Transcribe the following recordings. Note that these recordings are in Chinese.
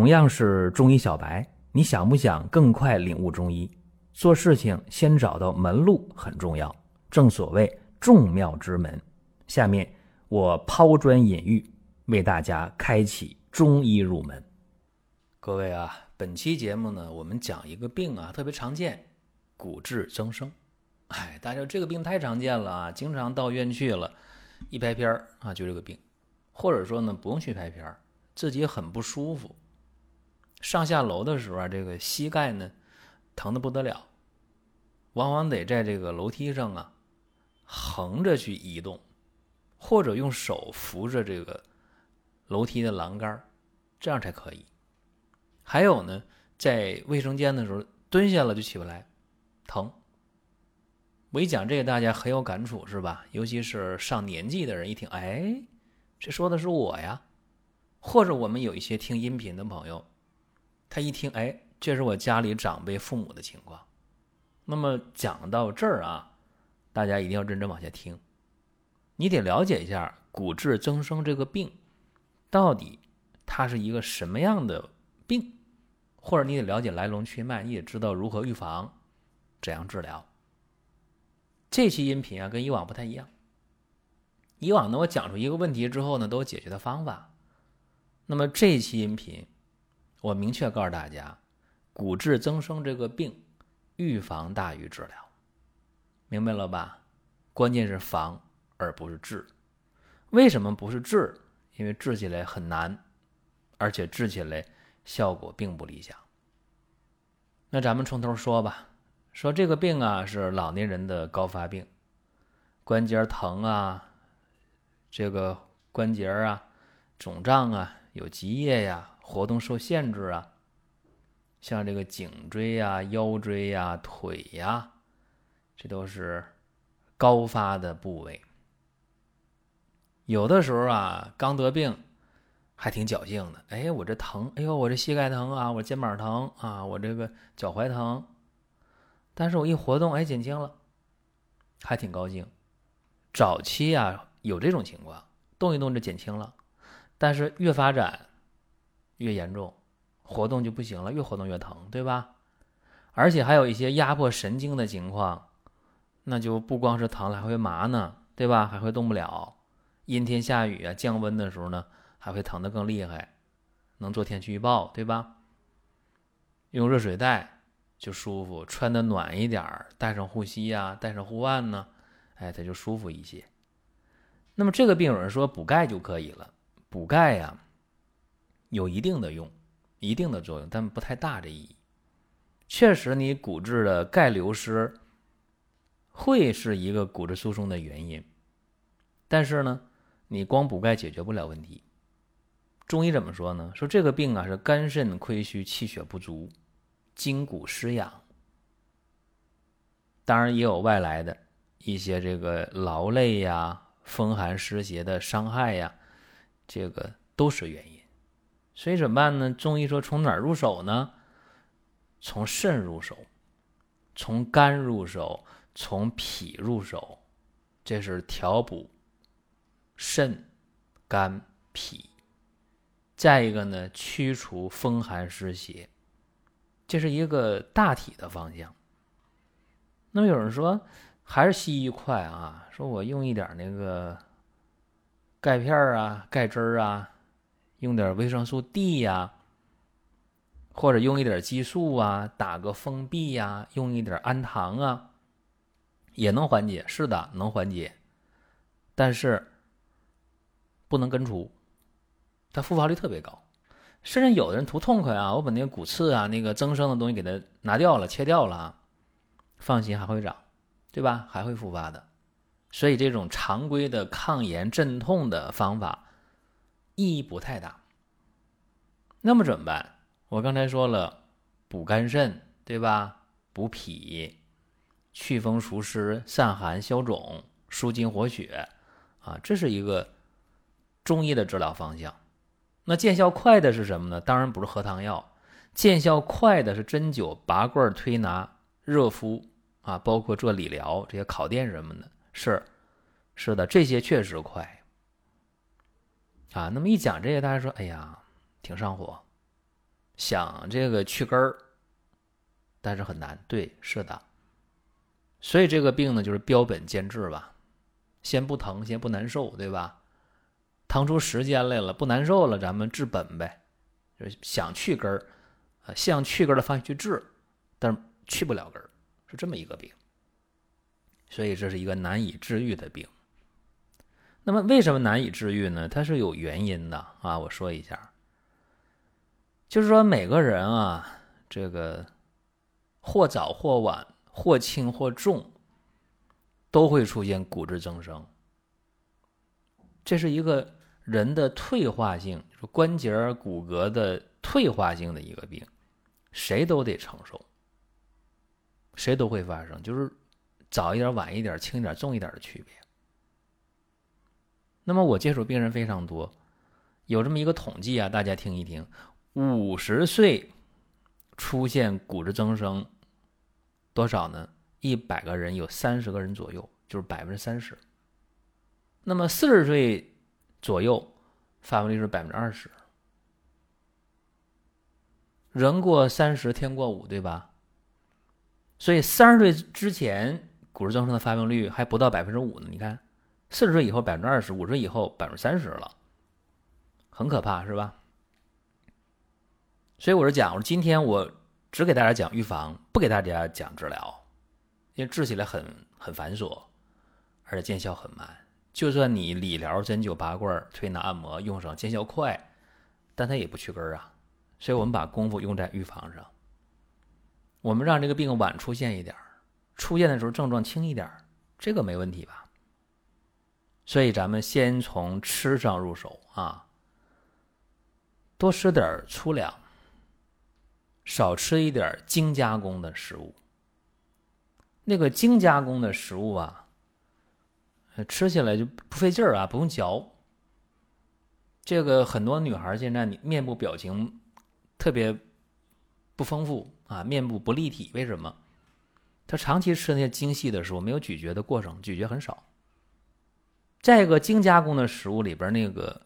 同样是中医小白，你想不想更快领悟中医？做事情先找到门路很重要，正所谓众妙之门。下面我抛砖引玉，为大家开启中医入门。各位啊，本期节目呢，我们讲一个病啊，特别常见，骨质增生。哎，大家这个病太常见了啊，经常到医院去了，一拍片儿啊，就这个病，或者说呢，不用去拍片儿，自己很不舒服。上下楼的时候啊，这个膝盖呢疼的不得了，往往得在这个楼梯上啊横着去移动，或者用手扶着这个楼梯的栏杆这样才可以。还有呢，在卫生间的时候蹲下了就起不来，疼。我一讲这个，大家很有感触，是吧？尤其是上年纪的人一听，哎，这说的是我呀，或者我们有一些听音频的朋友。他一听，哎，这是我家里长辈父母的情况。那么讲到这儿啊，大家一定要认真往下听。你得了解一下骨质增生这个病，到底它是一个什么样的病，或者你得了解来龙去脉，你也知道如何预防，怎样治疗。这期音频啊，跟以往不太一样。以往呢，我讲出一个问题之后呢，都有解决的方法。那么这期音频。我明确告诉大家，骨质增生这个病，预防大于治疗，明白了吧？关键是防而不是治。为什么不是治？因为治起来很难，而且治起来效果并不理想。那咱们从头说吧，说这个病啊是老年人的高发病，关节疼啊，这个关节啊肿胀啊，有积液呀。活动受限制啊，像这个颈椎呀、腰椎呀、腿呀，这都是高发的部位。有的时候啊，刚得病还挺侥幸的，哎，我这疼，哎呦，我这膝盖疼啊，我肩膀疼啊，我这个脚踝疼，但是我一活动，哎，减轻了，还挺高兴。早期啊，有这种情况，动一动就减轻了，但是越发展。越严重，活动就不行了，越活动越疼，对吧？而且还有一些压迫神经的情况，那就不光是疼了，还会麻呢，对吧？还会动不了。阴天下雨啊，降温的时候呢，还会疼得更厉害。能做天气预报，对吧？用热水袋就舒服，穿的暖一点儿，戴上护膝呀，戴上护腕呢，哎，它就舒服一些。那么这个病有人说补钙就可以了，补钙呀。有一定的用，一定的作用，但不太大的意义。确实，你骨质的钙流失会是一个骨质疏松的原因，但是呢，你光补钙解决不了问题。中医怎么说呢？说这个病啊是肝肾亏虚、气血不足、筋骨失养。当然，也有外来的一些这个劳累呀、风寒湿邪的伤害呀，这个都是原因。所以怎么办呢？中医说从哪儿入手呢？从肾入手，从肝入手，从脾入手，这是调补肾、肝、脾。再一个呢，驱除风寒湿邪，这是一个大体的方向。那么有人说，还是西医快啊？说我用一点那个钙片啊、钙汁啊。用点维生素 D 呀，或者用一点激素啊，打个封闭呀，用一点氨糖啊，也能缓解。是的，能缓解，但是不能根除，它复发率特别高。甚至有的人图痛快啊，我把那个骨刺啊，那个增生的东西给它拿掉了，切掉了啊，放心还会长，对吧？还会复发的。所以这种常规的抗炎镇痛的方法。意义不太大。那么怎么办？我刚才说了，补肝肾，对吧？补脾，祛风除湿、散寒消肿、舒筋活血，啊，这是一个中医的治疗方向。那见效快的是什么呢？当然不是喝汤药，见效快的是针灸、拔罐、推拿、热敷啊，包括做理疗、这些烤电什么的。是，是的，这些确实快。啊，那么一讲这个，大家说，哎呀，挺上火，想这个去根儿，但是很难。对，是的。所以这个病呢，就是标本兼治吧，先不疼，先不难受，对吧？腾出时间来了，不难受了，咱们治本呗，就是想去根儿，啊，向去根儿的方向去治，但是去不了根儿，是这么一个病。所以这是一个难以治愈的病。那么为什么难以治愈呢？它是有原因的啊，我说一下，就是说每个人啊，这个或早或晚。或轻或重，都会出现骨质增生。这是一个人的退化性，就是关节骨骼的退化性的一个病，谁都得承受，谁都会发生，就是早一点、晚一点、轻一点、重一点的区别。那么我接触病人非常多，有这么一个统计啊，大家听一听：五十岁出现骨质增生。多少呢？一百个人有三十个人左右，就是百分之三十。那么四十岁左右，发病率是百分之二十。人过三十天过五，对吧？所以三十岁之前骨质增生的发病率还不到百分之五呢。你看，四十岁以后百分之二十五，十岁以后百分之三十了，很可怕，是吧？所以我是讲，我说今天我。只给大家讲预防，不给大家讲治疗，因为治起来很很繁琐，而且见效很慢。就算你理疗、针灸、拔罐、推拿、按摩用上，见效快，但它也不去根啊。所以我们把功夫用在预防上，我们让这个病晚出现一点出现的时候症状轻一点这个没问题吧？所以咱们先从吃上入手啊，多吃点粗粮。少吃一点精加工的食物。那个精加工的食物啊，吃起来就不费劲儿啊，不用嚼。这个很多女孩现在你面部表情特别不丰富啊，面部不立体，为什么？她长期吃那些精细的食物，没有咀嚼的过程，咀嚼很少。再一个，精加工的食物里边那个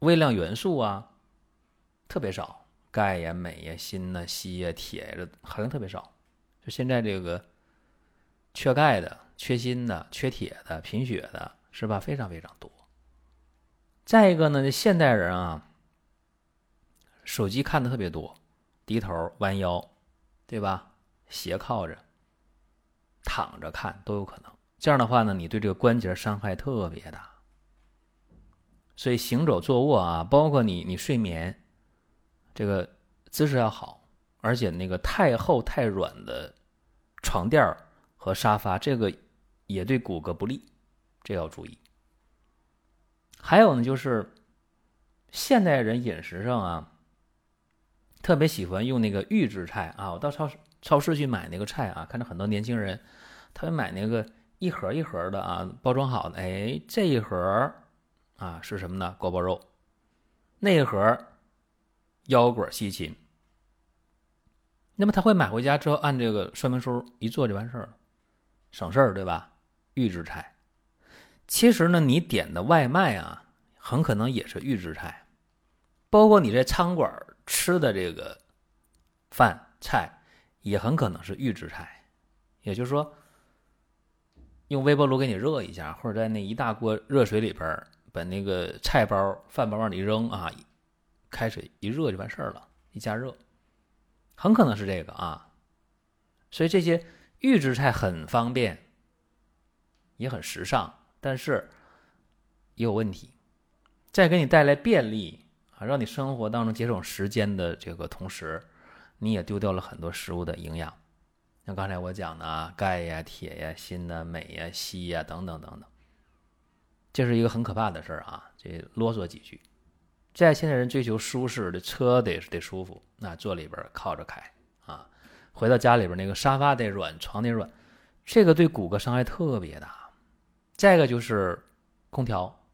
微量元素啊，特别少。钙呀、镁呀、锌呐、硒呀、铁呀，好像特别少。就现在这个缺钙的、缺锌的、缺铁的、贫血的，是吧？非常非常多。再一个呢，现代人啊，手机看的特别多，低头、弯腰，对吧？斜靠着、躺着看都有可能。这样的话呢，你对这个关节伤害特别大。所以行走、坐卧啊，包括你你睡眠。这个姿势要好，而且那个太厚太软的床垫和沙发，这个也对骨骼不利，这要注意。还有呢，就是现代人饮食上啊，特别喜欢用那个预制菜啊。我到超市超市去买那个菜啊，看到很多年轻人，他们买那个一盒一盒的啊，包装好的。哎，这一盒啊是什么呢？锅包肉，那一盒。腰果西芹，那么他会买回家之后按这个说明书一做就完事儿了，省事儿对吧？预制菜，其实呢，你点的外卖啊，很可能也是预制菜，包括你在餐馆吃的这个饭菜，也很可能是预制菜。也就是说，用微波炉给你热一下，或者在那一大锅热水里边把那个菜包、饭包往里扔啊。开水一热就完事儿了，一加热，很可能是这个啊。所以这些预制菜很方便，也很时尚，但是也有问题。在给你带来便利啊，让你生活当中节省时间的这个同时，你也丢掉了很多食物的营养。像刚才我讲的啊，钙呀、铁呀、锌呐、镁呀、硒呀等等等等，这是一个很可怕的事儿啊。这啰嗦几句。在现代人追求舒适的车得得舒服，那坐里边靠着开啊，回到家里边那个沙发得软，床得软，这个对骨骼伤害特别大。再一个就是空调，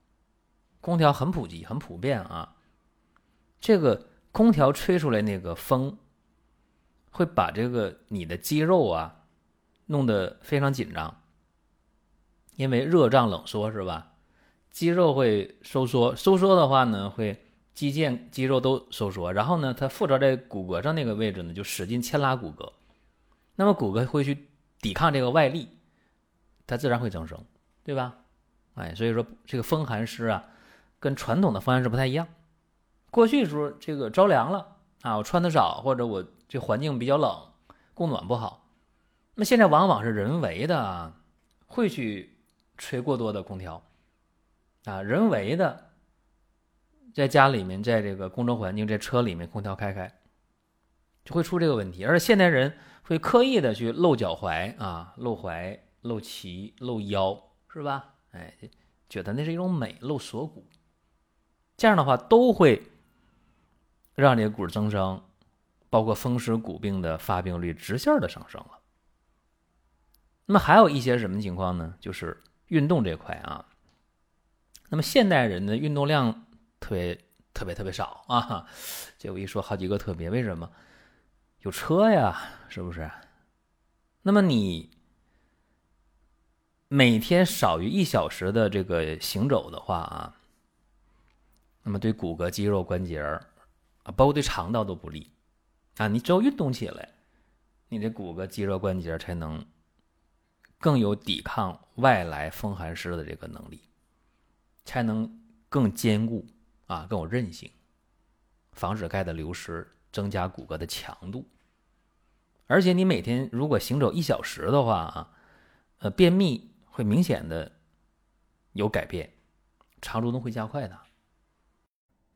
空调很普及很普遍啊，这个空调吹出来那个风，会把这个你的肌肉啊弄得非常紧张，因为热胀冷缩是吧？肌肉会收缩，收缩的话呢会。肌腱、肌肉都收缩，然后呢，它附着在骨骼上那个位置呢，就使劲牵拉骨骼，那么骨骼会去抵抗这个外力，它自然会增生，对吧？哎，所以说这个风寒湿啊，跟传统的风寒湿不太一样。过去时候这个着凉了啊，我穿的少，或者我这环境比较冷，供暖不好，那现在往往是人为的会去吹过多的空调啊，人为的。在家里面，在这个工作环境，在车里面空调开开，就会出这个问题。而现代人会刻意的去露脚踝啊，露踝、露脐、露腰，是吧？哎，觉得那是一种美，露锁骨。这样的话，都会让这个骨增生，包括风湿骨病的发病率直线的上升了。那么还有一些什么情况呢？就是运动这块啊。那么现代人的运动量。特别特别特别少啊！这我一说好几个特别，为什么？有车呀，是不是？那么你每天少于一小时的这个行走的话啊，那么对骨骼、肌肉、关节啊，包括对肠道都不利啊。你只有运动起来，你的骨骼、肌肉、关节才能更有抵抗外来风寒湿的这个能力，才能更坚固。啊，更有韧性，防止钙的流失，增加骨骼的强度。而且你每天如果行走一小时的话啊，呃，便秘会明显的有改变，肠蠕动会加快的。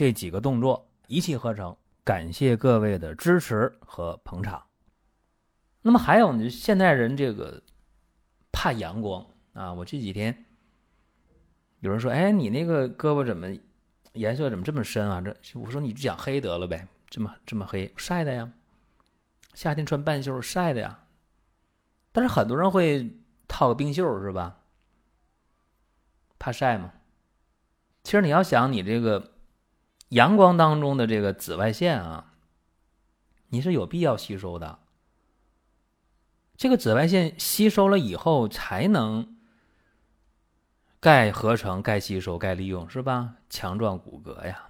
这几个动作一气呵成，感谢各位的支持和捧场。那么还有呢，现代人这个怕阳光啊，我这几天。有人说：“哎，你那个胳膊怎么颜色怎么这么深啊？”这我说：“你就讲黑得了呗，这么这么黑，晒的呀。夏天穿半袖晒的呀。但是很多人会套个冰袖是吧？怕晒吗。其实你要想，你这个阳光当中的这个紫外线啊，你是有必要吸收的。这个紫外线吸收了以后才能。”钙合成、钙吸收、钙利用是吧？强壮骨骼呀。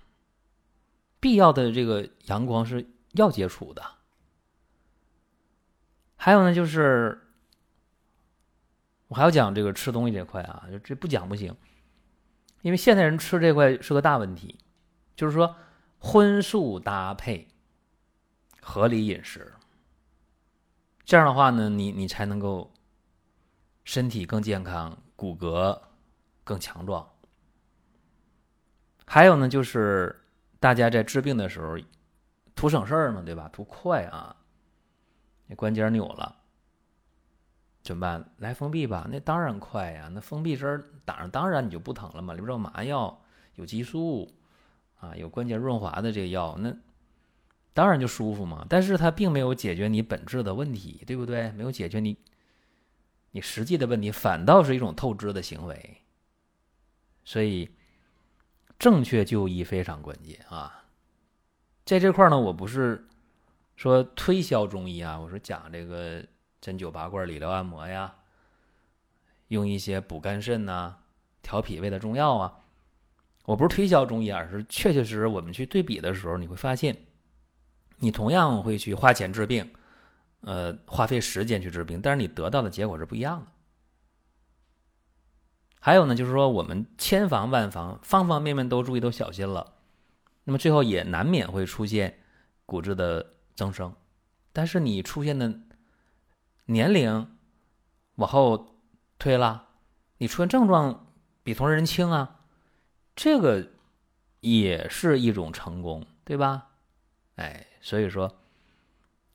必要的这个阳光是要接触的。还有呢，就是我还要讲这个吃东西这块啊，这不讲不行，因为现代人吃这块是个大问题，就是说荤素搭配、合理饮食，这样的话呢，你你才能够身体更健康，骨骼。更强壮。还有呢，就是大家在治病的时候图省事儿嘛，对吧？图快啊！那关节扭了，怎么办？来封闭吧，那当然快呀。那封闭针打上，当然你就不疼了嘛。里边有麻药，有激素啊，有关节润滑的这个药，那当然就舒服嘛。但是它并没有解决你本质的问题，对不对？没有解决你你实际的问题，反倒是一种透支的行为。所以，正确就医非常关键啊！在这块呢，我不是说推销中医啊，我说讲这个针灸、拔罐、理疗、按摩呀，用一些补肝肾呐、调脾胃的中药啊。我不是推销中医，而是确确实实我们去对比的时候，你会发现，你同样会去花钱治病，呃，花费时间去治病，但是你得到的结果是不一样的。还有呢，就是说我们千防万防，方方面面都注意都小心了，那么最后也难免会出现骨质的增生。但是你出现的年龄往后推了，你出现症状比同龄人轻啊，这个也是一种成功，对吧？哎，所以说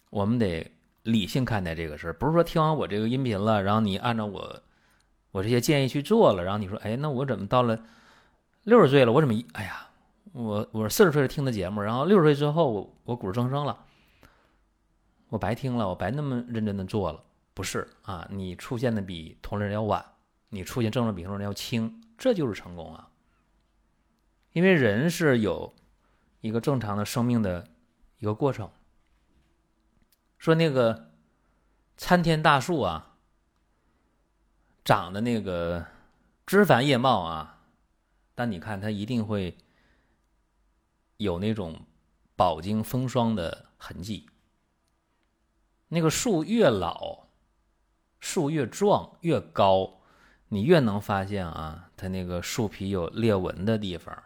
我们得理性看待这个事儿，不是说听完我这个音频了，然后你按照我。我这些建议去做了，然后你说，哎，那我怎么到了六十岁了，我怎么，哎呀，我我四十岁听的节目，然后六十岁之后我我骨质增生了，我白听了，我白那么认真的做了，不是啊？你出现的比同龄人要晚，你出现症状比同龄人要轻，这就是成功啊！因为人是有一个正常的生命的一个过程。说那个参天大树啊，长的那个枝繁叶茂啊，但你看它一定会有那种饱经风霜的痕迹。那个树越老，树越壮越高，你越能发现啊，它那个树皮有裂纹的地方。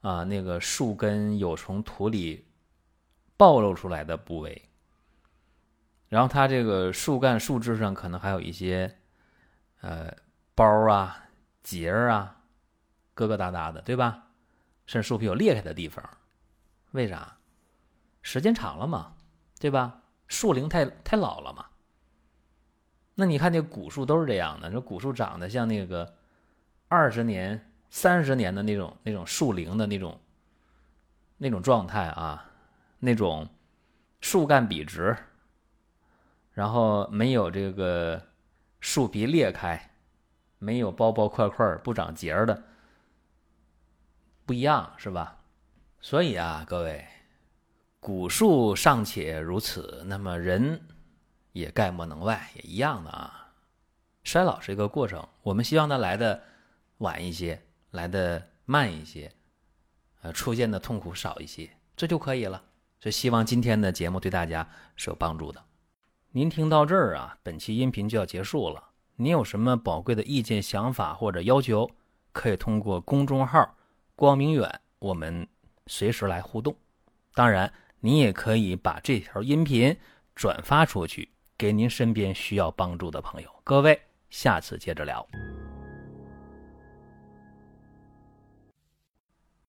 啊，那个树根有从土里暴露出来的部位，然后它这个树干、树枝上可能还有一些呃包啊、节儿啊，疙疙瘩瘩的，对吧？甚至树皮有裂开的地方，为啥？时间长了嘛，对吧？树龄太太老了嘛。那你看那古树都是这样的，这古树长得像那个二十年。三十年的那种那种树龄的那种那种状态啊，那种树干笔直，然后没有这个树皮裂开，没有包包块块不长节的，不一样是吧？所以啊，各位，古树尚且如此，那么人也概莫能外，也一样的啊。衰老是一个过程，我们希望它来的晚一些。来的慢一些，呃，出现的痛苦少一些，这就可以了。所以希望今天的节目对大家是有帮助的。您听到这儿啊，本期音频就要结束了。您有什么宝贵的意见、想法或者要求，可以通过公众号“光明远”我们随时来互动。当然，您也可以把这条音频转发出去，给您身边需要帮助的朋友。各位，下次接着聊。